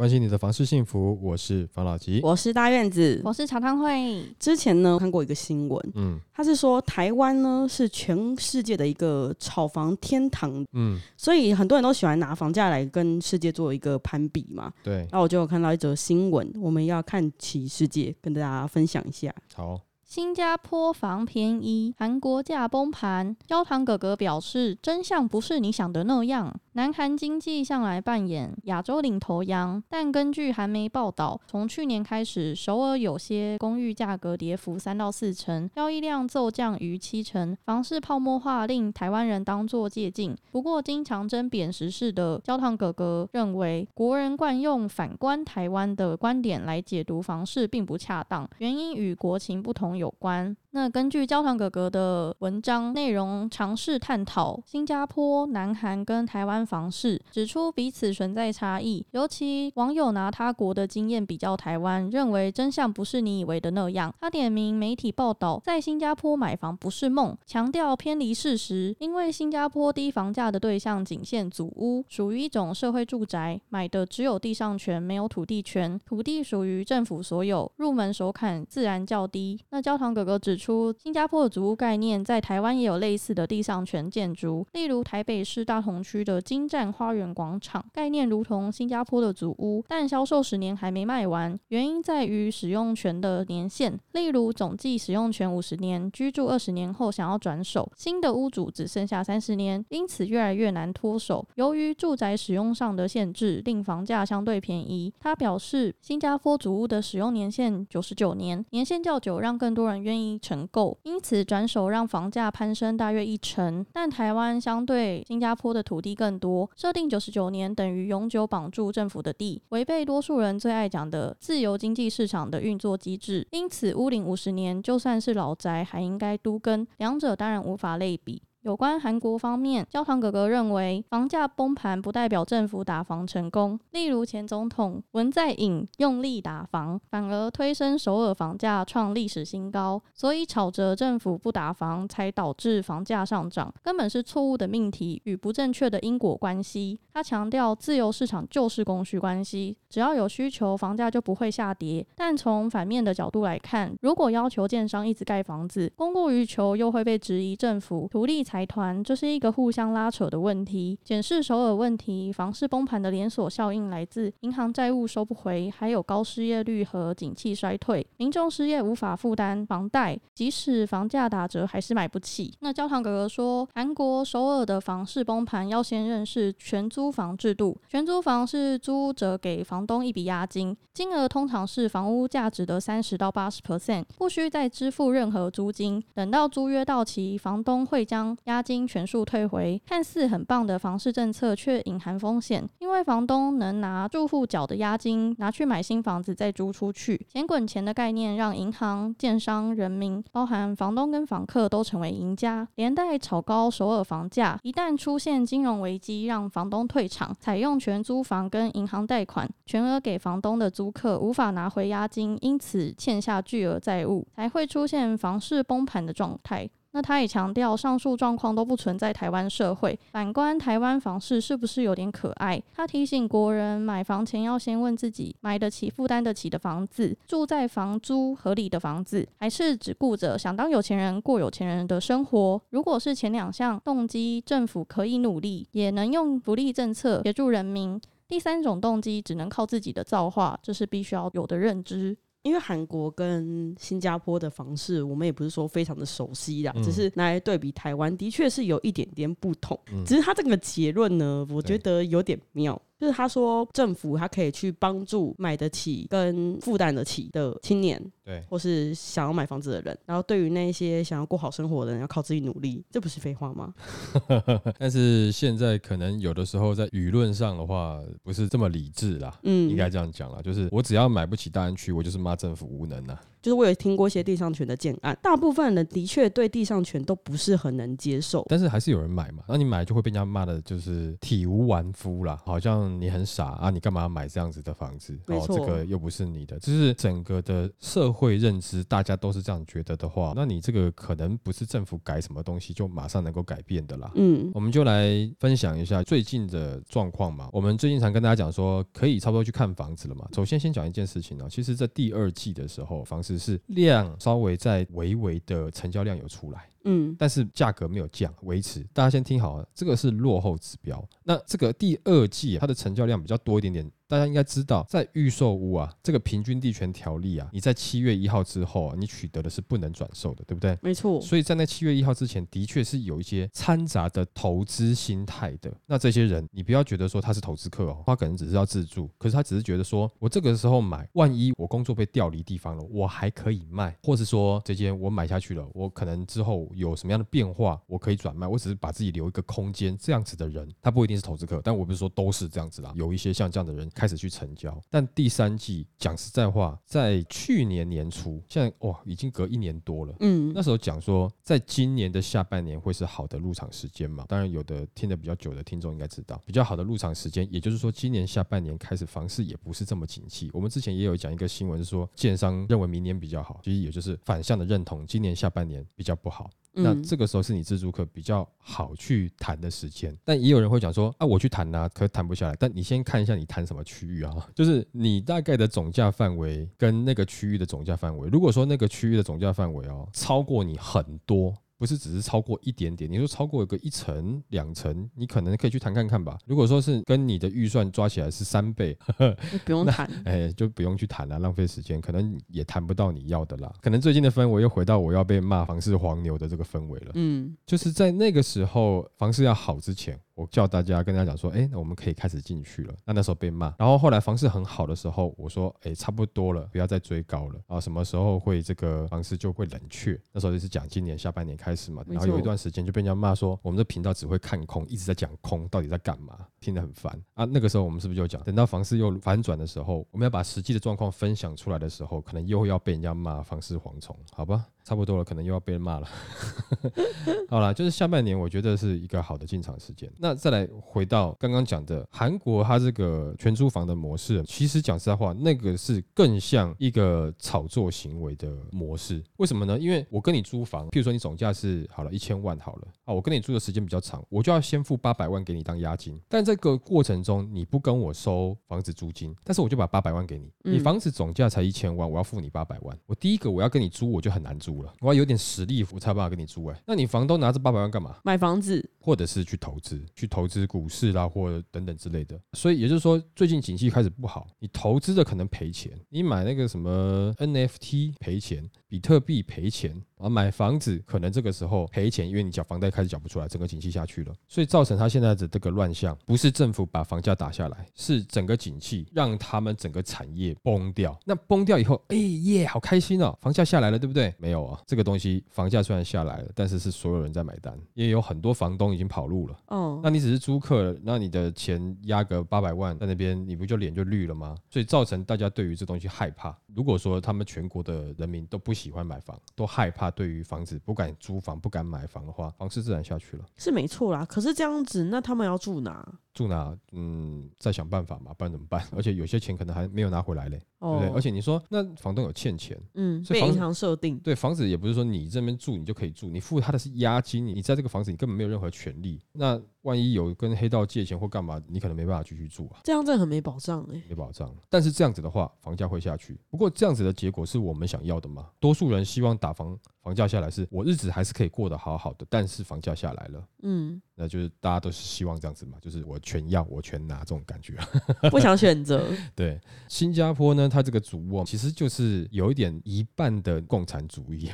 关心你的房事幸福，我是房老吉。我是大院子。我是茶汤会。之前呢看过一个新闻，嗯他是说台湾呢是全世界的一个炒房天堂，嗯，所以很多人都喜欢拿房价来跟世界做一个攀比嘛。对，那我就有看到一则新闻，我们要看齐世界，跟大家分享一下。好，新加坡房便宜，韩国价崩盘。焦糖哥哥表示，真相不是你想的那样。南韩经济向来扮演亚洲领头羊，但根据韩媒报道，从去年开始，首尔有些公寓价格跌幅三到四成，交易量骤降逾七成，房市泡沫化令台湾人当作借镜。不过，经常争贬时事的焦糖哥哥认为，国人惯用反观台湾的观点来解读房市并不恰当，原因与国情不同有关。那根据焦糖哥哥的文章内容，尝试探讨新加坡、南韩跟台湾房市，指出彼此存在差异。尤其网友拿他国的经验比较台湾，认为真相不是你以为的那样。他点名媒体报道，在新加坡买房不是梦，强调偏离事实，因为新加坡低房价的对象仅限祖屋，属于一种社会住宅，买的只有地上权，没有土地权，土地属于政府所有，入门首坎自然较低。那焦糖哥哥指出，新加坡的祖屋概念在台湾也有类似的地上权建筑，例如台北市大同区的金站花园广场，概念如同新加坡的祖屋，但销售十年还没卖完，原因在于使用权的年限，例如总计使用权五十年，居住二十年后想要转手，新的屋主只剩下三十年，因此越来越难脱手。由于住宅使用上的限制，令房价相对便宜。他表示，新加坡祖屋的使用年限九十九年，年限较久，让更多人愿意承购，因此转手让房价攀升大约一成。但台湾相对新加坡的土地更多，设定九十九年等于永久绑住政府的地，违背多数人最爱讲的自由经济市场的运作机制。因此，屋龄五十年就算是老宅，还应该都跟，两者当然无法类比。有关韩国方面，焦糖哥哥认为，房价崩盘不代表政府打房成功。例如，前总统文在寅用力打房，反而推升首尔房价创历史新高。所以，吵着政府不打房，才导致房价上涨，根本是错误的命题与不正确的因果关系。他强调，自由市场就是供需关系，只要有需求，房价就不会下跌。但从反面的角度来看，如果要求建商一直盖房子，供过于求，又会被质疑政府图利。财团，这是一个互相拉扯的问题。检视首尔问题，房市崩盘的连锁效应来自银行债务收不回，还有高失业率和景气衰退，民众失业无法负担房贷，即使房价打折还是买不起。那焦糖哥哥说，韩国首尔的房市崩盘要先认识全租房制度。全租房是租者给房东一笔押金，金额通常是房屋价值的三十到八十 percent，不需再支付任何租金。等到租约到期，房东会将押金全数退回，看似很棒的房市政策，却隐含风险。因为房东能拿住户缴的押金拿去买新房子再租出去，钱滚钱的概念让银行、建商、人民，包含房东跟房客都成为赢家，连带炒高首尔房价。一旦出现金融危机，让房东退场，采用全租房跟银行贷款，全额给房东的租客无法拿回押金，因此欠下巨额债务，才会出现房市崩盘的状态。那他也强调，上述状况都不存在台湾社会。反观台湾房市是不是有点可爱？他提醒国人，买房前要先问自己，买得起、负担得起的房子，住在房租合理的房子，还是只顾着想当有钱人过有钱人的生活？如果是前两项动机，政府可以努力，也能用福利政策协助人民。第三种动机只能靠自己的造化，这是必须要有的认知。因为韩国跟新加坡的房市，我们也不是说非常的熟悉啦，嗯只是拿来对比台湾，的确是有一点点不同。嗯只是他这个结论呢，我觉得有点妙。就是他说，政府他可以去帮助买得起跟负担得起的青年，对，或是想要买房子的人。然后对于那些想要过好生活的人，要靠自己努力，这不是废话吗？但是现在可能有的时候在舆论上的话，不是这么理智啦。嗯，应该这样讲啦，就是我只要买不起大安区，我就是骂政府无能啊。就是我有听过一些地上权的建案，大部分人的确对地上权都不是很能接受。但是还是有人买嘛，那你买就会被人家骂的，就是体无完肤啦，好像像你很傻啊，你干嘛要买这样子的房子？哦，这个又不是你的，就是整个的社会认知，大家都是这样觉得的话，那你这个可能不是政府改什么东西就马上能够改变的啦。嗯我们就来分享一下最近的状况嘛。我们最近常跟大家讲说，可以差不多去看房子了嘛。首先先讲一件事情呢、其实在第二季的时候，房只是量稍微在微微的成交量有出来。嗯但是价格没有降，维持。大家先听好啊，这个是落后指标。那这个第二季、啊、它的成交量比较多一点点，大家应该知道，在预售屋啊，这个平均地权条例啊，你在七月一号之后啊，你取得的是不能转售的，对不对？没错，所以在那七月一号之前，的确是有一些掺杂的投资心态的。那这些人，你不要觉得说他是投资客哦，他可能只是要自住，可是他只是觉得说，我这个时候买，万一我工作被调离地方了，我还可以卖，或是说这间我买下去了，我可能之后有什么样的变化，我可以转卖，我只是把自己留一个空间，这样子的人，他不一定是投资客，但我不是说都是这样子啦，有一些像这样的人开始去成交。但第三季讲实在话，在去年年初，现在哇，已经隔一年多了。嗯那时候讲说，在今年的下半年会是好的入场时间嘛？当然，有的听得比较久的听众应该知道，比较好的入场时间，也就是说，今年下半年开始房市也不是这么景气。我们之前也有讲一个新闻，是说建商认为明年比较好，其实也就是反向的认同，今年下半年比较不好。那嗯这个时候是你自助客比较好去谈的时间，但也有人会讲说啊，我去谈啊、可谈不下来。但你先看一下你谈什么区域啊，就是你大概的总价范围跟那个区域的总价范围。如果说那个区域的总价范围哦超过你很多。不是只是超过一点点，你说超过一个一层、两层，你可能可以去谈看看吧。如果说是跟你的预算抓起来是三倍，不用 谈，哎，就不用去谈了，浪费时间，可能也谈不到你要的啦。可能最近的氛围又回到我要被骂房市黄牛的这个氛围了。嗯就是在那个时候，房市要好之前，我叫大家跟大家讲说，哎、那我们可以开始进去了。那那时候被骂，然后后来房市很好的时候，我说，哎、差不多了，不要再追高了啊。什么时候会这个房市就会冷却？那时候就是讲今年下半年开始嘛，然后有一段时间就被人家骂说，我们的频道只会看空，一直在讲空，到底在干嘛？听得很烦啊。那个时候我们是不是就讲，等到房市又反转的时候，我们要把实际的状况分享出来的时候，可能又要被人家骂房市蝗虫，好吧？差不多了，可能又要被人骂了。好了，就是下半年，我觉得是一个好的进场时间。那再来回到刚刚讲的韩国，它这个全租房的模式，其实讲实在话，那个是更像一个炒作行为的模式。为什么呢？因为我跟你租房，譬如说你总价是好了一千万好了啊，我跟你租的时间比较长，我就要先付八百万给你当押金。但这个过程中，你不跟我收房子租金，但是我就把八百万给你，你嗯房子总价才一千万，我要付你八百万。我第一个我要跟你租，我就很难租了，我要有点实力，我才有办法跟你租。哎，那你房东拿这八百万干嘛？买房子，或者是去投资，去投资股市啦，或者等等之类的。所以也就是说，最近景气开始不好，你投资的可能赔钱，你买那个什么 NFT 赔钱，比特币赔钱，然后买房子可能这个时候赔钱，因为你缴房贷开始缴不出来，整个景气下去了，所以造成他现在的这个乱象，不是政府把房价打下来，是整个景气让他们整个产业崩掉。那崩掉以后，哎耶，好开心哦，房价下来了，对不对？没有啊，这个东西房价虽然下来了，但是是所有人在买单，因为有很多房东已经跑路了。哦，那你只是租客，那你的钱压个八百万在那边，你不就脸就绿了吗？所以造成大家对于这东西害怕。如果说他们全国的人民都不喜欢买房，都害怕对于房子不敢租房、不敢买房的话，房市自然下去了。是没错啦。可是这样子，那他们要住哪？住哪？嗯，再想办法嘛，不然怎么办？而且有些钱可能还没有拿回来嘞，对哦不对？而且你说那房东有欠钱，嗯，所以房被银行设定，对，房子也不是说你这边住你就可以住，你付他的是押金，你在这个房子你根本没有任何权利。那万一有跟黑道借钱或干嘛，你可能没办法继续住啊。这样真的很没保障哎、没保障。但是这样子的话，房价会下去。不过这样子的结果是我们想要的吗？多数人希望打房房价下来，是我日子还是可以过得好好的，但是房价下来了。嗯，那就是大家都是希望这样子嘛，就是我全要，我全拿这种感觉。不想选择，对，新加坡呢，它这个主卧其实就是有一点一半的共产主义，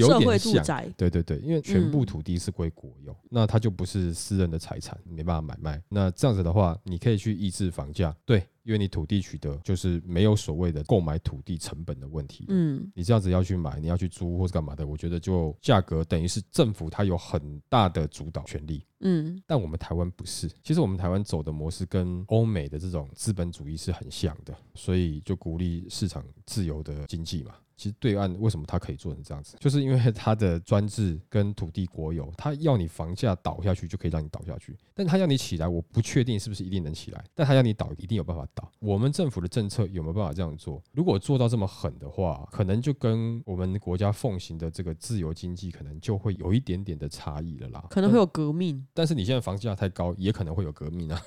有社会点像。住宅，对对对，因为全部嗯土地是归国有，那它就不是私人的财产，没办法买卖。那这样子的话，你可以去抑制房价，对因为你土地取得就是没有所谓的购买土地成本的问题。嗯，你这样子要去买，你要去租或是干嘛的，我觉得就价格等于是政府它有很大的主导权利。嗯，但我们台湾不是，其实我们台湾走的模式跟欧美的这种资本主义是很像的，所以就鼓励市场自由的经济嘛。其实对岸为什么它可以做成这样子，就是因为它的专制跟土地国有，它要你房价倒下去就可以让你倒下去，但他要你起来，我不确定是不是一定能起来，但他要你倒一定有办法倒。我们政府的政策有没有办法这样做？如果做到这么狠的话，可能就跟我们国家奉行的这个自由经济可能就会有一点点的差异了啦。可能会有革命，但是你现在房价太高，也可能会有革命啊，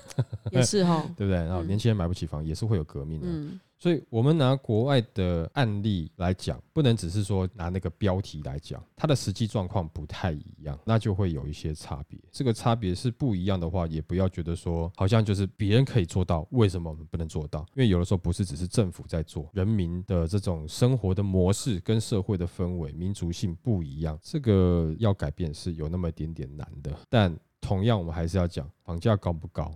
也是哈。对不对？然后嗯年轻人买不起房，也是会有革命的。嗯，所以，我们拿国外的案例来讲，不能只是说拿那个标题来讲，它的实际状况不太一样，那就会有一些差别。这个差别是不一样的话，也不要觉得说好像就是别人可以做到，为什么我们不能做到？因为有的时候不是只是政府在做，人民的这种生活的模式跟社会的氛围、民族性不一样，这个要改变是有那么一点点难的。但同样，我们还是要讲，房价高不高？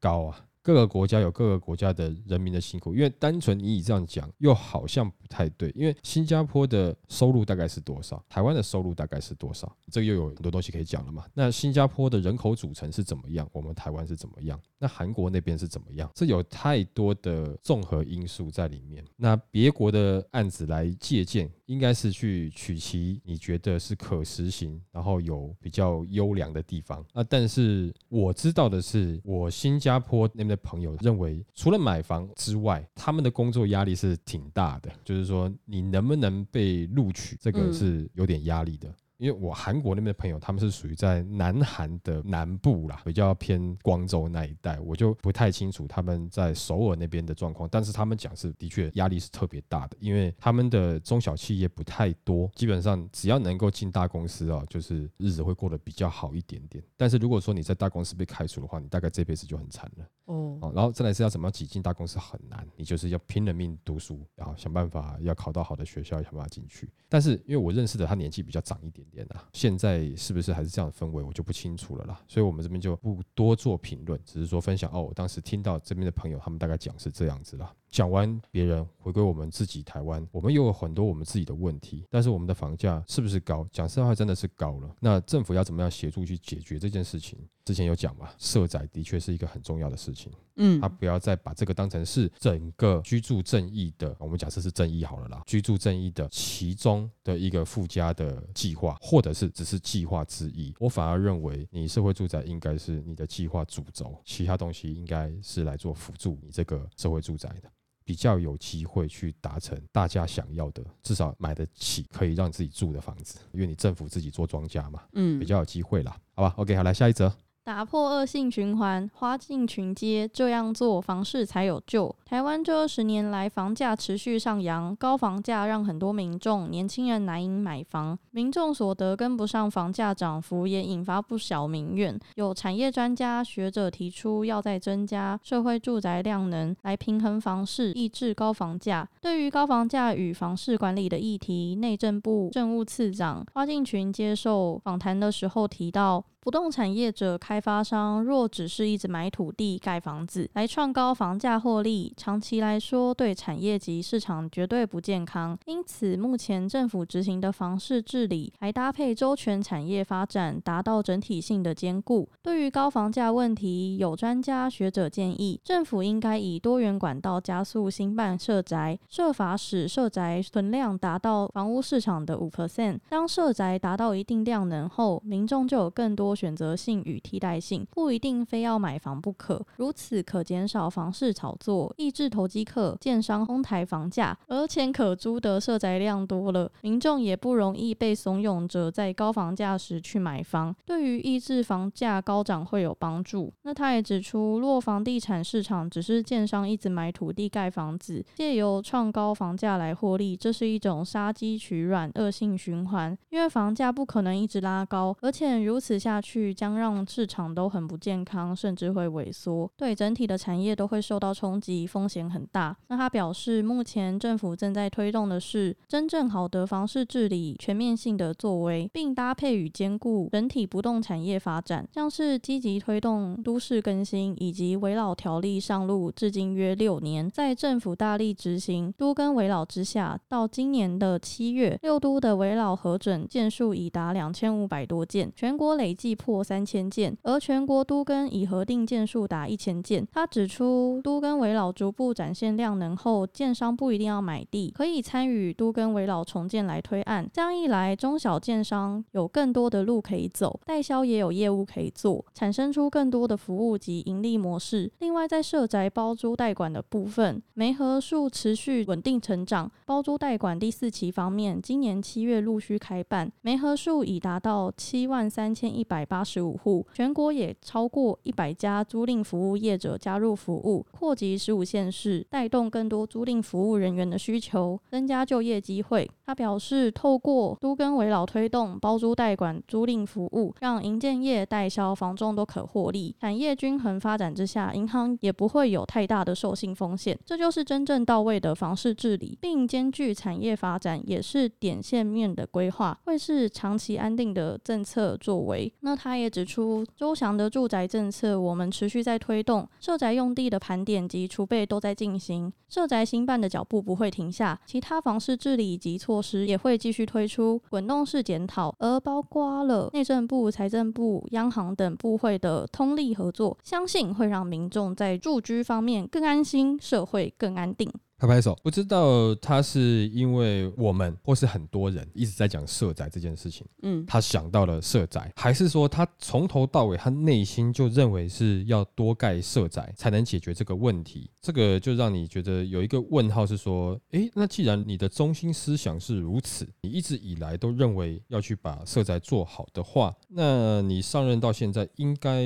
高啊！各个国家有各个国家的人民的辛苦，因为单纯你以这样讲，又好像不太对。因为新加坡的收入大概是多少？台湾的收入大概是多少？这个又有很多东西可以讲了嘛。那新加坡的人口组成是怎么样？我们台湾是怎么样？那韩国那边是怎么样？这有太多的综合因素在里面。那别国的案子来借鉴，应该是去取其你觉得是可实行，然后有比较优良的地方那。但是我知道的是，我新加坡那的朋友认为，除了买房之外，他们的工作压力是挺大的，就是说你能不能被录取，这个嗯是有点压力的。因为我韩国那边的朋友，他们是属于在南韩的南部啦，比较偏光州那一带，我就不太清楚他们在首尔那边的状况。但是他们讲是的确压力是特别大的，因为他们的中小企业不太多，基本上只要能够进大公司啊，就是日子会过得比较好一点点。但是如果说你在大公司被开除的话，你大概这辈子就很惨了。哦，哦，然后再来是要怎么样挤进大公司很难，你就是要拼了命读书，然后想办法要考到好的学校，想办法进去。但是因为我认识的他年纪比较长一点点啊，现在是不是还是这样的氛围，我就不清楚了啦。所以我们这边就不多做评论，只是说分享哦，我当时听到这边的朋友他们大概讲是这样子啦。讲完别人，回归我们自己台湾，我们又有很多我们自己的问题，但是我们的房价是不是高？讲实话，真的是高了。那政府要怎么样协助去解决这件事情？之前有讲嘛，社宅的确是一个很重要的事情。嗯他，不要再把这个当成是整个居住正义的，我们假设是正义好了啦，居住正义的其中的一个附加的计划，或者是只是计划之一。我反而认为，你社会住宅应该是你的计划主轴，其他东西应该是来做辅助你这个社会住宅的。比较有机会去达成大家想要的，至少买得起可以让自己住的房子，因为你政府自己做庄家嘛，嗯比较有机会啦，好吧？OK，好，来下一则。打破恶性循环，花进群街，这样做房市才有救。台湾这二十年来房价持续上扬，高房价让很多民众、年轻人难以买房，民众所得跟不上房价涨幅，也引发不小民怨。有产业专家学者提出，要再增加社会住宅量能，来平衡房市，抑制高房价。对于高房价与房市管理的议题，内政部政务次长花敬群接受访谈的时候提到，不动产业者、开发商若只是一直买土地、盖房子来创高房价获利，长期来说对产业及市场绝对不健康。因此，目前政府执行的房市治理还搭配周全产业发展，达到整体性的兼顾。对于高房价问题，有专家学者建议，政府应该以多元管道加速兴办社宅，设法使社宅存量达到房屋市场的五 percent。当社宅达到一定量能后，民众就有更多选择性与替代性，不一定非要买房不可。如此可减少房市炒作，抑制投机客、建商哄抬房价，而且可租得社宅量多了，民众也不容易被怂恿着在高房价时去买房，对于抑制房价高涨会有帮助。那他也指出，若房地产市场只是建商一直买土地盖房子，借由创高房价来获利，这是一种杀鸡取卵、恶性循环。因为房价不可能一直拉高，而且如此下去将让市场都很不健康，甚至会萎缩，对整体的产业都会受到冲击，风险很大。那他表示，目前政府正在推动的是真正好的房市治理全面性的作为，并搭配与兼顾整体不动产业发展，像是积极推动都市更新以及围老条例上路至今约六年，在政府大力执行都跟围老之下，到今年的七月，六都的围老核准件数已达两千五百多件，全国累计破三千件，而全国都跟已核定件数达一千件。他指出，都跟围老逐步展现量能后，建商不一定要买地，可以参与都跟围老重建来推案。这样一来，中小建商有更多的路可以走，代销也有业务可以做，产生出更多的服务及盈利模式。另外，在社宅包租代管的部分，煤核数持续稳定成长。包租代管第四期方面，今年七月陆续开办，煤核数已达到七万三千一百八十五户，全全国也超过一百家租赁服务业者加入服务，扩及十五县市，带动更多租赁服务人员的需求，增加就业机会。他表示，透过都跟围老推动包租代管租赁服务，让营建业、代销、房仲都可获利，产业均衡发展之下，银行也不会有太大的授信风险。这就是真正到位的房市治理，并兼具产业发展，也是点线面的规划，会是长期安定的政策作为。那他也指出，周详的住宅政策，我们持续在推动，社宅用地的盘点及储备都在进行，社宅新办的脚步不会停下，其他房市治理及措施也会继续推出，滚动式检讨，而包括了内政部、财政部、央行等部会的通力合作，相信会让民众在住居方面更安心，社会更安定。拍拍手，不知道他是因为我们或是很多人一直在讲社宅这件事情，嗯，他想到了社宅，还是说他从头到尾他内心就认为是要多盖社宅才能解决这个问题？这个就让你觉得有一个问号，是说，诶，那既然你的中心思想是如此，你一直以来都认为要去把社宅做好的话，那你上任到现在应该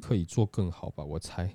可以做更好吧？我猜。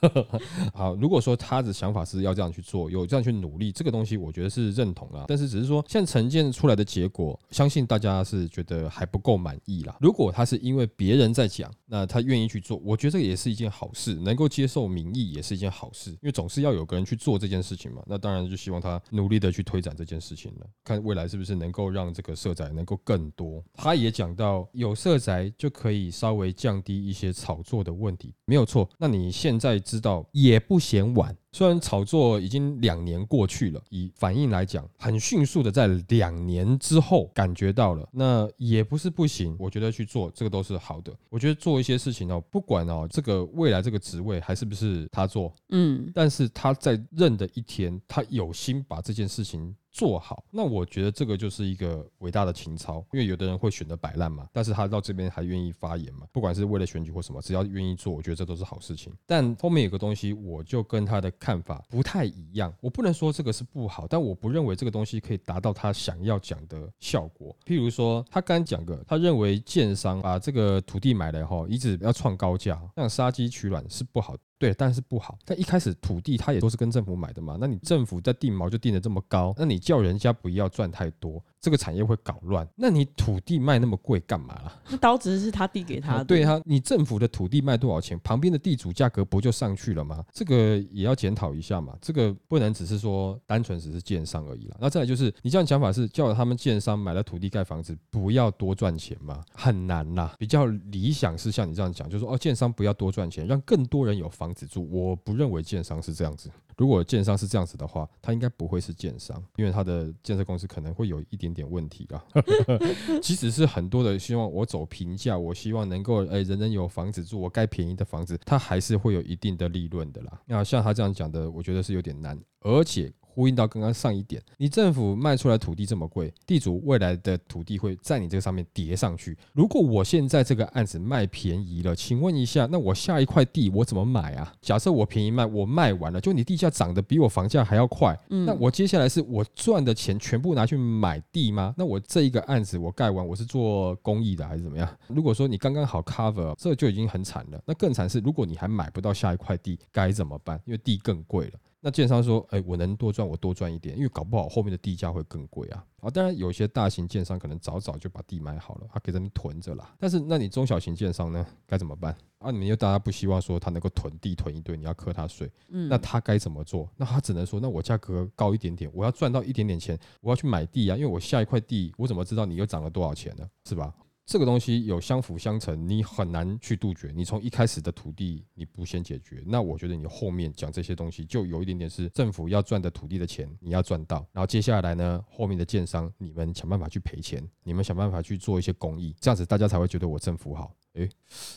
好，如果说他的想法是要这样去做，有这样去努力，这个东西我觉得是认同啦。但是只是说，现在呈现出来的结果，相信大家是觉得还不够满意啦。如果他是因为别人在讲，那他愿意去做，我觉得这个也是一件好事，能够接受民意也是一件好事，因为总是要有个人去做这件事情嘛。那当然就希望他努力的去推展这件事情了，看未来是不是能够让这个社宅能够更多。他也讲到，有社宅就可以稍微降低一些炒作的问题，没有错。那你现在知知道也不嫌晚。虽然炒作已经两年过去了，以反应来讲，很迅速的在两年之后感觉到了，那也不是不行。我觉得去做这个都是好的。我觉得做一些事情哦，不管哦这个未来这个职位还是不是他做，嗯，但是他在任的一天，他有心把这件事情。做好，那我觉得这个就是一个伟大的情操，因为有的人会选择摆烂嘛，但是他到这边还愿意发言嘛，不管是为了选举或什么，只要愿意做，我觉得这都是好事情。但后面有个东西，我就跟他的看法不太一样，我不能说这个是不好，但我不认为这个东西可以达到他想要讲的效果。譬如说，他刚讲个，他认为建商把这个土地买来后，一直要创高价，这样杀鸡取卵是不好。对，但是不好。但一开始土地它也都是跟政府买的嘛，那你政府在定毛就定的这么高，那你叫人家不要赚太多。这个产业会搞乱，那你土地卖那么贵干嘛啦？那刀子是他递给他的，对啊，你政府的土地卖多少钱，旁边的地主价格不就上去了吗？这个也要检讨一下嘛。这个不能只是说单纯只是建商而已啦。那再来就是你这样讲法是叫他们建商买了土地盖房子不要多赚钱吗？很难啦。比较理想是像你这样讲，就是说哦，建商不要多赚钱，让更多人有房房子住。我不认为建商是这样子。如果建商是这样子的话，他应该不会是建商，因为他的建设公司可能会有一点点问题啦。即使是很多的希望我走平价，我希望能够诶人人有房子住，我盖便宜的房子，他还是会有一定的利润的啦。那像他这样讲的，我觉得是有点难，而且。呼应到刚刚上一点，你政府卖出来土地这么贵，地主未来的土地会在你这个上面叠上去。如果我现在这个案子卖便宜了，请问一下，那我下一块地我怎么买啊？假设我便宜卖，我卖完了，就你地价涨得比我房价还要快，那我接下来是我赚的钱全部拿去买地吗？那我这一个案子我盖完，我是做公益的还是怎么样？如果说你刚刚好 cover，这就已经很惨了。那更惨是，如果你还买不到下一块地，该怎么办？因为地更贵了。那建商说，哎，我能多赚我多赚一点，因为搞不好后面的地价会更贵啊。啊，当然有些大型建商可能早早就把地买好了，他可以在那囤着啦。但是那你中小型建商呢，该怎么办？啊，你们又大家不希望说他能够囤地囤一堆，你要克他税，嗯那他该怎么做？那他只能说，那我价格高一点点，我要赚到一点点钱，我要去买地啊，因为我下一块地，我怎么知道你又涨了多少钱呢？是吧？这个东西有相辅相成，你很难去杜绝。你从一开始的土地你不先解决，那我觉得你后面讲这些东西就有一点点是政府要赚的土地的钱你要赚到，然后接下来呢，后面的建商你们想办法去赔钱，你们想办法去做一些公益，这样子大家才会觉得我政府好。诶，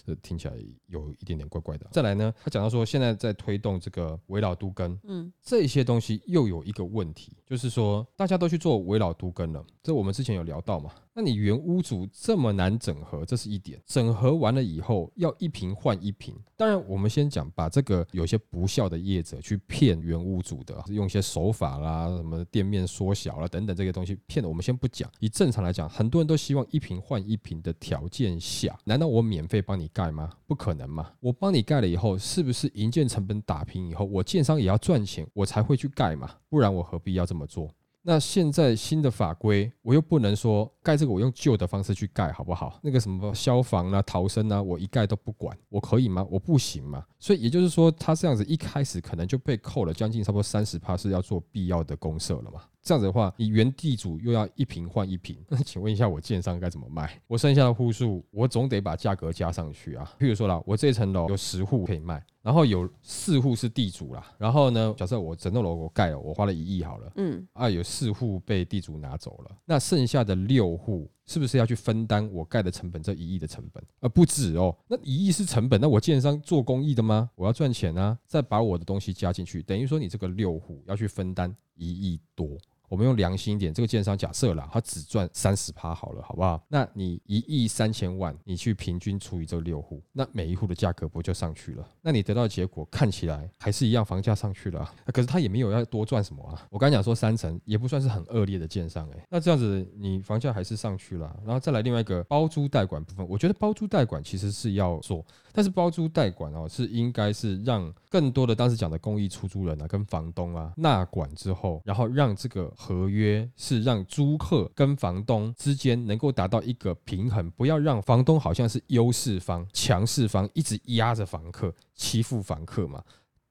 这听起来有一点点怪怪的。再来呢，他讲到说现在在推动这个围老都更，嗯这些东西又有一个问题，就是说大家都去做围老都更了，这我们之前有聊到嘛。那你原屋主这么难整合，这是一点。整合完了以后，要一瓶换一瓶。当然，我们先讲把这个有些不孝的业者去骗原屋主的，用一些手法啦，什么店面缩小啦等等这些东西骗的，我们先不讲。以正常来讲，很多人都希望一瓶换一瓶的条件下，难道我免费帮你盖吗？不可能嘛！我帮你盖了以后，是不是营建成本打平以后，我建商也要赚钱，我才会去盖嘛？不然我何必要这么做？那现在新的法规，我又不能说盖这个我用旧的方式去盖，好不好？那个什么消防啊、逃生啊，我一概都不管，我可以吗？我不行嘛。所以也就是说，他这样子一开始可能就被扣了将近差不多三十趴，是要做必要的公社了嘛。这样子的话，你原地主又要一平换一平，那 请问一下，我建商该怎么卖？我剩下的户数，我总得把价格加上去啊。譬如说啦，我这层楼有十户可以卖，然后有四户是地主啦，然后呢，假设我整栋楼我盖了，我花了一亿好了，嗯。啊，有四户被地主拿走了，那剩下的六户是不是要去分担我盖的成本这一亿的成本？呃，不止哦，那一亿是成本，那我建商做公益的吗？我要赚钱啊，再把我的东西加进去，等于说你这个六户要去分担一亿多。我们用良心一点，这个建商假设啦，他只赚三十趴好了，好不好？那你一亿三千万，你去平均除以这六户，那每一户的价格不就上去了？那你得到的结果看起来还是一样，房价上去了、可是他也没有要多赚什么啊。我刚讲说三成也不算是很恶劣的建商哎、那这样子你房价还是上去了、然后再来另外一个包租代管部分，我觉得包租代管其实是要做，但是包租代管哦是应该是让更多的当时讲的公益出租人啊跟房东啊纳管之后，然后让这个合约是让租客跟房东之间能够达到一个平衡，不要让房东好像是优势方、强势方一直压着房客、欺负房客嘛。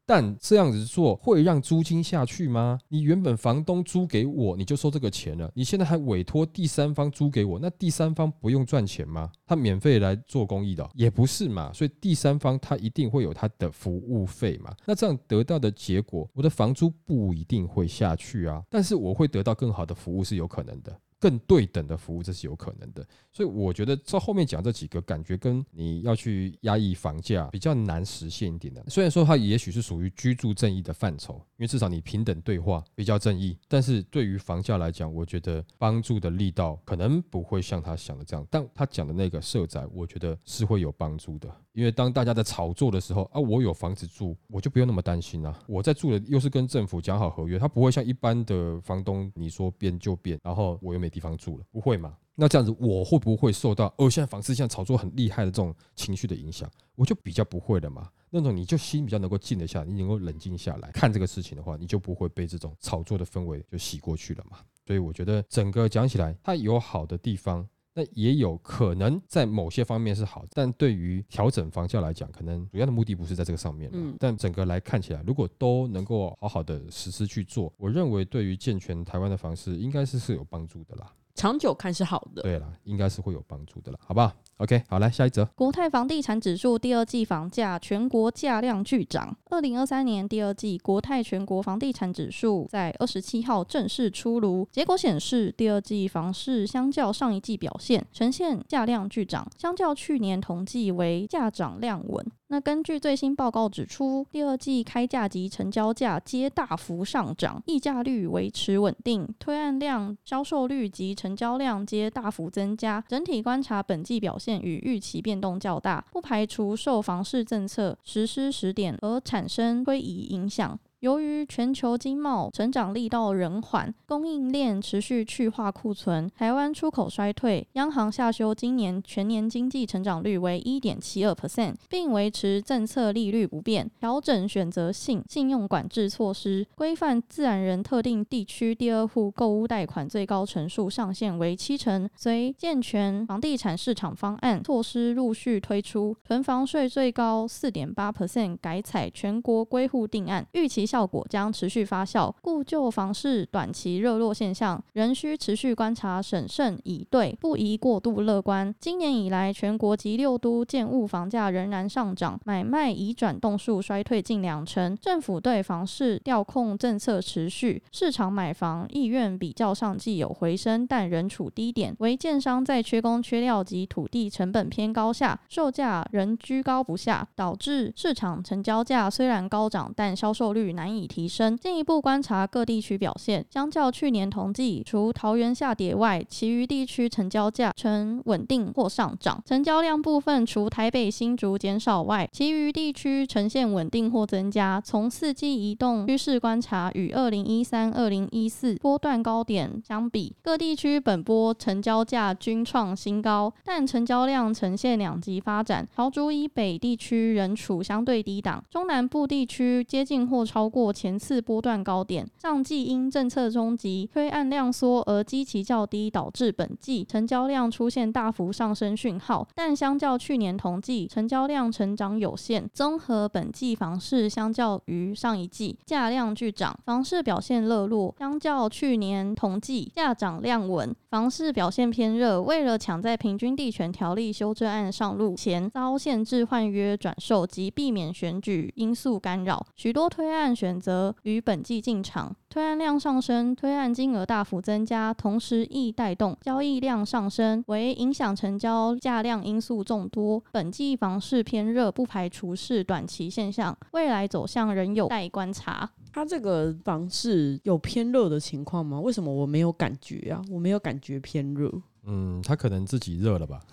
但这样子做会让租金下去吗？你原本房东租给我，你就收这个钱了，你现在还委托第三方租给我，那第三方不用赚钱吗？他免费来做公益的、也不是嘛，所以第三方他一定会有他的服务费嘛。那这样得到的结果，我的房租不一定会下去啊，但是我会得到更好的服务是有可能的。更对等的服务，这是有可能的，所以我觉得这后面讲这几个，感觉跟你要去压抑房价比较难实现一点的。虽然说它也许是属于居住正义的范畴，因为至少你平等对话比较正义，但是对于房价来讲，我觉得帮助的力道可能不会像他想的这样。但他讲的那个社宅，我觉得是会有帮助的，因为当大家在炒作的时候啊，我有房子住，我就不用那么担心了、我在住的又是跟政府讲好合约，他不会像一般的房东你说变就变，然后我又没地方住了，不会嘛？那这样子我会不会受到哦现在房子现在炒作很厉害的这种情绪的影响？我就比较不会了嘛。那种你就心比较能够静得下，你能够冷静下来看这个事情的话，你就不会被这种炒作的氛围就洗过去了嘛。所以我觉得整个讲起来，它有好的地方，那也有可能在某些方面是好，但对于调整房价来讲，可能主要的目的不是在这个上面。嗯但整个来看起来，如果都能够好好的实施去做，我认为对于健全台湾的房市，应该是是有帮助的啦。长久看是好的。对啦，应该是会有帮助的啦，好不好？OK，好，来下一则。国泰房地产指数第二季房价全国价量巨涨。二零二三年第二季国泰全国房地产指数在二十七号正式出炉，结果显示第二季房市相较上一季表现呈现价量巨涨，相较去年同季为价涨量稳。那根据最新报告指出，第二季开价及成交价皆大幅上涨，溢价率维持稳定，推案量、销售率及成交量皆大幅增加。整体观察本季表现现与预期变动较大，不排除受房市政策实施时点而产生推移影响。由于全球经贸成长力道仍缓，供应链持续去化库存，台湾出口衰退，央行下修今年全年经济成长率为一点七二 percent，并维持政策利率不变，调整选择性信用管制措施，规范自然人特定地区第二户购屋贷款最高成数上限为七成。随健全房地产市场方案措施陆续推出，囤房税最高四点八 percent 改采全国归户定案，预期。效果将持续发酵，故旧房市短期热络现象仍需持续观察，审慎以对，不宜过度乐观。今年以来，全国及六都建物房价仍然上涨，买卖移转动数衰退近两成。政府对房市调控政策持续，市场买房意愿比较上季有回升，但仍处低点。为建商在缺工缺料及土地成本偏高下，售价仍居高不下，导致市场成交价虽然高涨，但销售率。难以提升，进一步观察各地区表现。相较去年同季，除桃园下跌外，其余地区成交价呈稳定或上涨。成交量部分，除台北新竹减少外，其余地区呈现稳定或增加。从四季移动趋势观察，与二零一三、二零一四波段高点相比，各地区本波成交价均创新高，但成交量呈现两极发展。桃竹以北地区仍处相对低档，中南部地区接近或超。过前次波段高点，上季因政策冲击推案量缩而基期较低，导致本季成交量出现大幅上升讯号，但相较去年同季成交量成长有限。综合本季房市相较于上一季价量巨涨，房市表现热络；相较去年同季价涨量稳，房市表现偏热。为了抢在平均地权条例修正案上路前遭限制换约转售及避免选举因素干扰，许多推案。选择于本季进场，推案量上升，推案金额大幅增加，同时亦带动交易量上升，为影响成交价量因素众多。本季房市偏热，不排除是短期现象，未来走向仍有待观察。它这个房市有偏热的情况吗？为什么我没有感觉啊？我没有感觉偏热。嗯，他可能自己热了吧。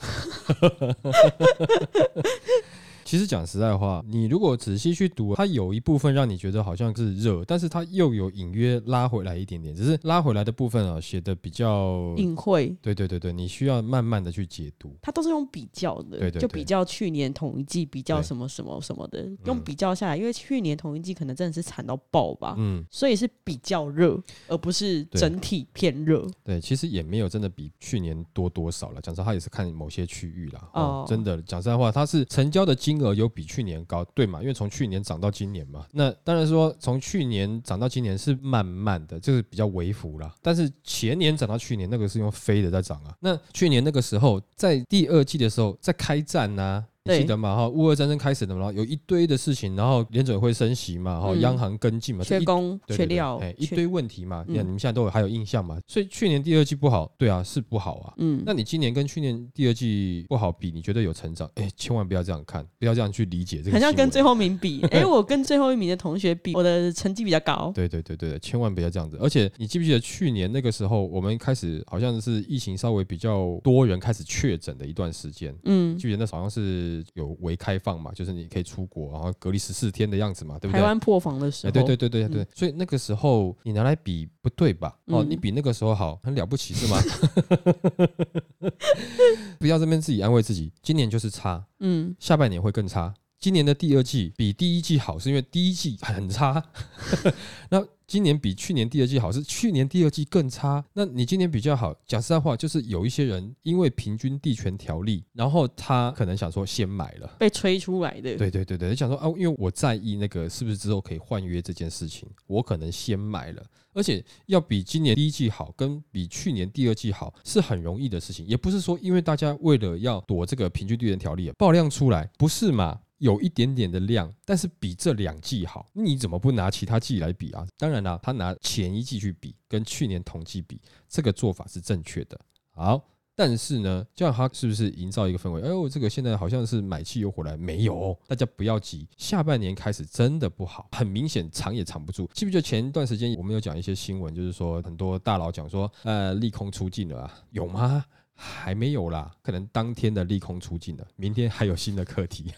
其实讲实在话，你如果仔细去读，它有一部分让你觉得好像是热，但是它又有隐约拉回来一点点，只是拉回来的部分啊，写的比较隐晦。对对对对，你需要慢慢的去解读。它都是用比较的，对对，就比较去年同一季，比较什么什么什么的，用比较下来，因为去年同一季可能真的是惨到爆吧，嗯，所以是比较热，而不是整体偏热。对，其实也没有真的比去年多多少了，讲实话，也是看某些区域啦。哦，真的讲实在话，它是成交的金。金额有比去年高，对嘛？因为从去年涨到今年嘛，那当然说从去年涨到今年是慢慢的，就是比较微幅了。但是前年涨到去年，那个是用飞的在涨啊。那去年那个时候，在第二季的时候，在开战呢呐。记得嘛哈，乌俄战争开始的嘛，有一堆的事情，然后联准会升息嘛，哈，央行跟进嘛，缺工缺料，哎，一堆问题嘛。你看你们现在都有还有印象嘛？所以去年第二季不好，对啊，是不好啊。嗯，那你今年跟去年第二季不好比，你觉得有成长？哎，千万不要这样看，不要这样去理解这个。好像跟最后一名比，哎，我跟最后一名的同学比，我的成绩比较高。对对对对，千万不要这样子。而且你记不记得去年那个时候，我们开始好像是疫情稍微比较多人开始确诊的一段时间。嗯，记得那好像是有微开。开放嘛，就是你可以出国，然后隔离十四天的样子嘛，对不对？台湾破防的时候，对对对对对，所以那个时候你拿来比不对吧？哦，你比那个时候好，很了不起是吗？不要这边自己安慰自己，今年就是差，嗯，下半年会更差。今年的第二季比第一季好，是因为第一季很差。那今年比去年第二季好，是去年第二季更差。那你今年比较好，讲实在话，就是有一些人因为平均地权条例，然后他可能想说先买了，被吹出来的。对对对对，你想说啊，因为我在意那个是不是之后可以换约这件事情，我可能先买了。而且要比今年第一季好，跟比去年第二季好是很容易的事情，也不是说因为大家为了要躲这个平均地权条例爆量出来，不是嘛？有一点点的量，但是比这两季好，你怎么不拿其他季来比啊？当然啦，他拿前一季去比，跟去年同季比，这个做法是正确的。好，但是呢，这样他是不是营造一个氛围？哎呦，这个现在好像是买气又回来，没有，大家不要急，下半年开始真的不好，很明显藏也藏不住。记不记得前一段时间我们有讲一些新闻，就是说很多大佬讲说，呃，利空出尽了啊，有吗？还没有啦，可能当天的利空出尽了，明天还有新的课题。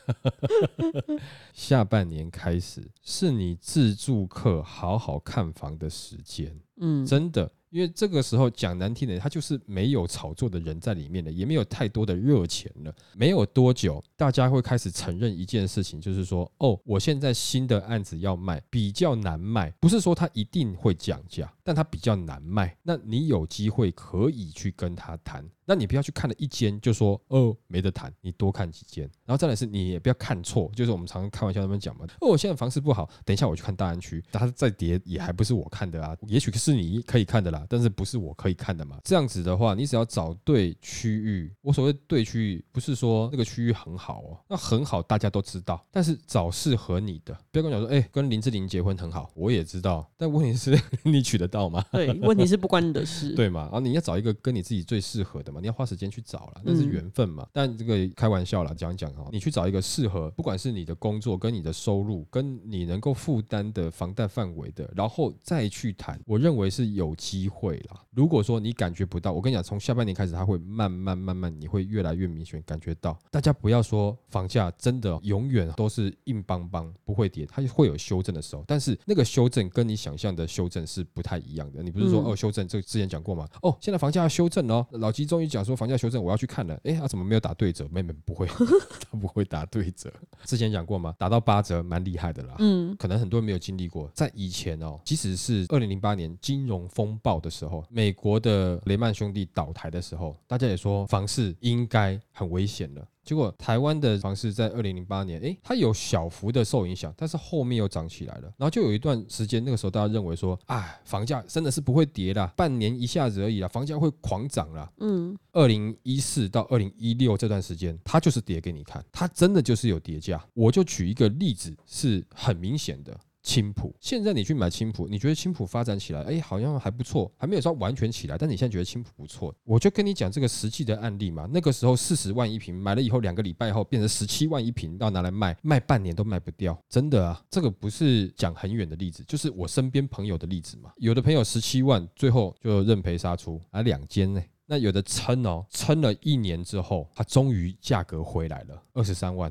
下半年开始是你自住客好好看房的时间，嗯，真的。因为这个时候讲难听的，他就是没有炒作的人在里面的，也没有太多的热钱了。没有多久，大家会开始承认一件事情，就是说，哦，我现在新的案子要卖，比较难卖，不是说他一定会降价，但他比较难卖。那你有机会可以去跟他谈。那你不要去看了一间就说哦没得谈，你多看几间，然后再来是你也不要看错，就是我们常常开玩笑他们讲嘛，哦我现在房市不好，等一下我去看大安区，它再跌也还不是我看的啊，也许是你可以看的啦，但是不是我可以看的嘛？这样子的话，你只要找对区域，我所谓对区域不是说那个区域很好哦，那很好大家都知道，但是找适合你的，不要跟我讲说，哎跟林志玲结婚很好，我也知道，但问题是 你娶得到吗？对，问题是不关你的事，对嘛？然后你要找一个跟你自己最适合的嘛。你要花时间去找了，那是缘分嘛。但这个开玩笑啦，讲讲哈，你去找一个适合，不管是你的工作、跟你的收入、跟你能够负担的房贷范围的，然后再去谈，我认为是有机会啦。如果说你感觉不到，我跟你讲，从下半年开始，它会慢慢慢慢，你会越来越明显感觉到。大家不要说房价真的永远都是硬邦邦不会跌，它会有修正的时候。但是那个修正跟你想象的修正是不太一样的。你不是说哦修正，这之前讲过吗？哦，现在房价要修正哦，老吉终于。讲说房价修正，我要去看了。哎，他怎么没有打对折？妹妹不会，他不会打对折。之前讲过吗？打到八折，蛮厉害的啦。嗯，可能很多人没有经历过。在以前哦，即使是二零零八年金融风暴的时候，美国的雷曼兄弟倒台的时候，大家也说房市应该很危险了。结果台湾的房市在二零零八年，诶，它有小幅的受影响，但是后面又涨起来了。然后就有一段时间，那个时候大家认为说，啊，房价真的是不会跌啦，半年一下子而已啦，房价会狂涨啦。嗯，二零一四到二零一六这段时间，它就是跌给你看，它真的就是有跌价。我就举一个例子，是很明显的。青浦，现在你去买青浦，你觉得青浦发展起来，哎，好像还不错，还没有说完全起来，但你现在觉得青浦不错，我就跟你讲这个实际的案例嘛。那个时候四十万一平，买了以后两个礼拜后变成十七万一平，要拿来卖，卖半年都卖不掉，真的啊，这个不是讲很远的例子，就是我身边朋友的例子嘛。有的朋友十七万，最后就认赔杀出，啊，两间呢，那有的撑哦，撑了一年之后，他终于价格回来了，二十三万，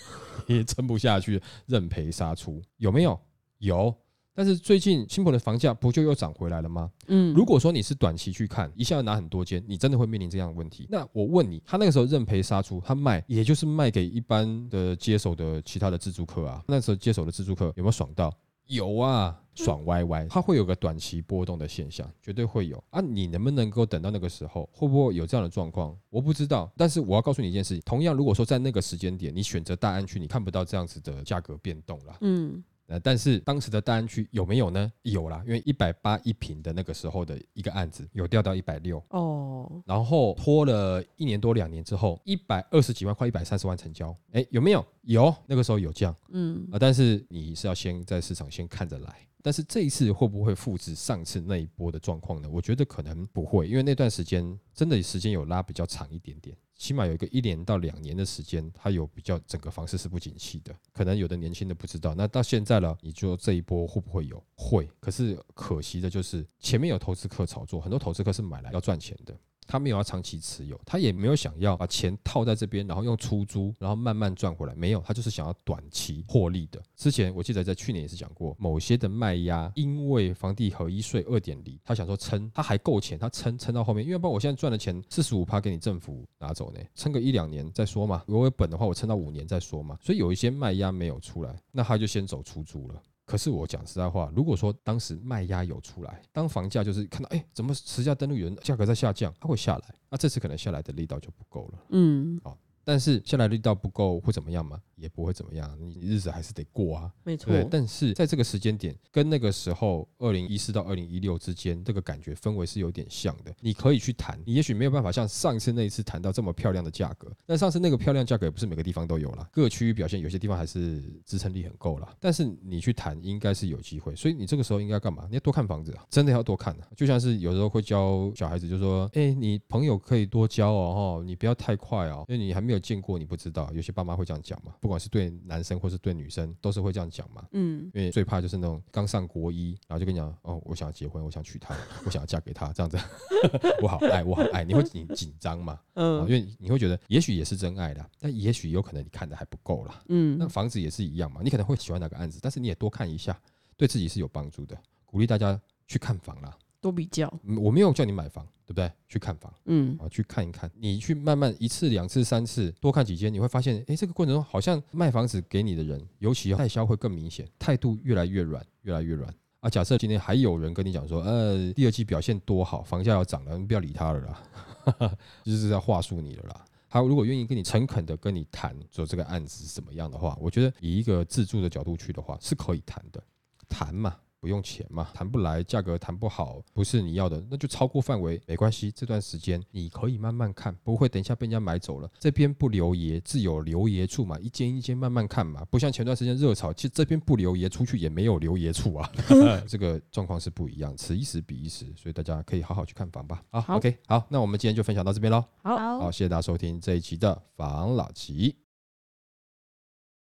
也撑不下去，认赔杀出，有没有？有，但是最近新浦的房价不就又涨回来了吗？嗯，如果说你是短期去看，一下要拿很多间，你真的会面临这样的问题。那我问你，他那个时候认赔杀出，他卖也就是卖给一般的接手的其他的自助客啊。那时候接手的自助客有没有爽到？有啊，爽歪歪。它会有个短期波动的现象，绝对会有啊。你能不能够等到那个时候，会不会有这样的状况？我不知道。但是我要告诉你一件事情，同样如果说在那个时间点，你选择大安区，你看不到这样子的价格变动了。嗯。呃，但是当时的大安区有没有呢？有啦，因为一百八一平的那个时候的一个案子有掉到一百六哦，然后拖了一年多两年之后，一百二十几万，快一百三十万成交，哎，有没有？有，那个时候有降，嗯啊，但是你是要先在市场先看着来。但是这一次会不会复制上次那一波的状况呢？我觉得可能不会，因为那段时间真的时间有拉比较长一点点，起码有一个一年到两年的时间，它有比较整个房市是不景气的。可能有的年轻的不知道，那到现在了，你说这一波会不会有？会。可是可惜的就是前面有投资客炒作，很多投资客是买来要赚钱的。他没有要长期持有，他也没有想要把钱套在这边，然后用出租，然后慢慢赚回来。没有，他就是想要短期获利的。之前我记得在去年也是讲过，某些的卖压，因为房地合一税二点零，他想说撑，他还够钱，他撑撑到后面，因为不然我现在赚的钱四十五趴给你政府拿走呢，撑个一两年再说嘛。如果有本的话，我撑到五年再说嘛。所以有一些卖压没有出来，那他就先走出租了。可是我讲实在话，如果说当时卖压有出来，当房价就是看到哎，怎么实价登录有人价格在下降，它会下来，那这次可能下来的力道就不够了。嗯，好。但是下来力道不够会怎么样吗？也不会怎么样，你日子还是得过啊。没错。对，但是在这个时间点，跟那个时候二零一四到二零一六之间，这个感觉氛围是有点像的。你可以去谈，你也许没有办法像上次那一次谈到这么漂亮的价格。但上次那个漂亮价格也不是每个地方都有了，各区域表现有些地方还是支撑力很够了。但是你去谈应该是有机会，所以你这个时候应该干嘛？你要多看房子啊，真的要多看啊。就像是有时候会教小孩子，就说：哎，你朋友可以多交哦，哈，你不要太快哦，因为你还没有。有见过，你不知道。有些爸妈会这样讲嘛，不管是对男生或是对女生，都是会这样讲嘛。嗯，因为最怕就是那种刚上国一，然后就跟你讲，哦，我想要结婚，我想娶她，我想要嫁给他，这样子，我好爱，我好爱，你会紧紧张嘛？嗯，因为你会觉得，也许也是真爱啦，但也许有可能你看的还不够啦。嗯，那房子也是一样嘛，你可能会喜欢哪个案子，但是你也多看一下，对自己是有帮助的。鼓励大家去看房啦。多比较，我没有叫你买房，对不对？去看房，嗯，啊，去看一看。你去慢慢一次、两次、三次，多看几间，你会发现，哎，这个过程中好像卖房子给你的人，尤其代销会更明显，态度越来越软，越来越软。啊，假设今天还有人跟你讲说，呃，第二季表现多好，房价要涨了，你不要理他了啦，就是在话术你了啦。他如果愿意跟你诚恳的跟你谈，说这个案子是怎么样的话，我觉得以一个自住的角度去的话，是可以谈的，谈嘛。不用钱嘛，谈不来，价格谈不好，不是你要的，那就超过范围，没关系。这段时间你可以慢慢看，不会等一下被人家买走了。这边不留爷，自有留爷处嘛，一间一间慢慢看嘛。不像前段时间热炒，其实这边不留爷，出去也没有留爷处啊。这个状况是不一样，此一时彼一时，所以大家可以好好去看房吧。好，OK，好，那我们今天就分享到这边喽。好，好，谢谢大家收听这一期的房老吉，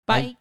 拜。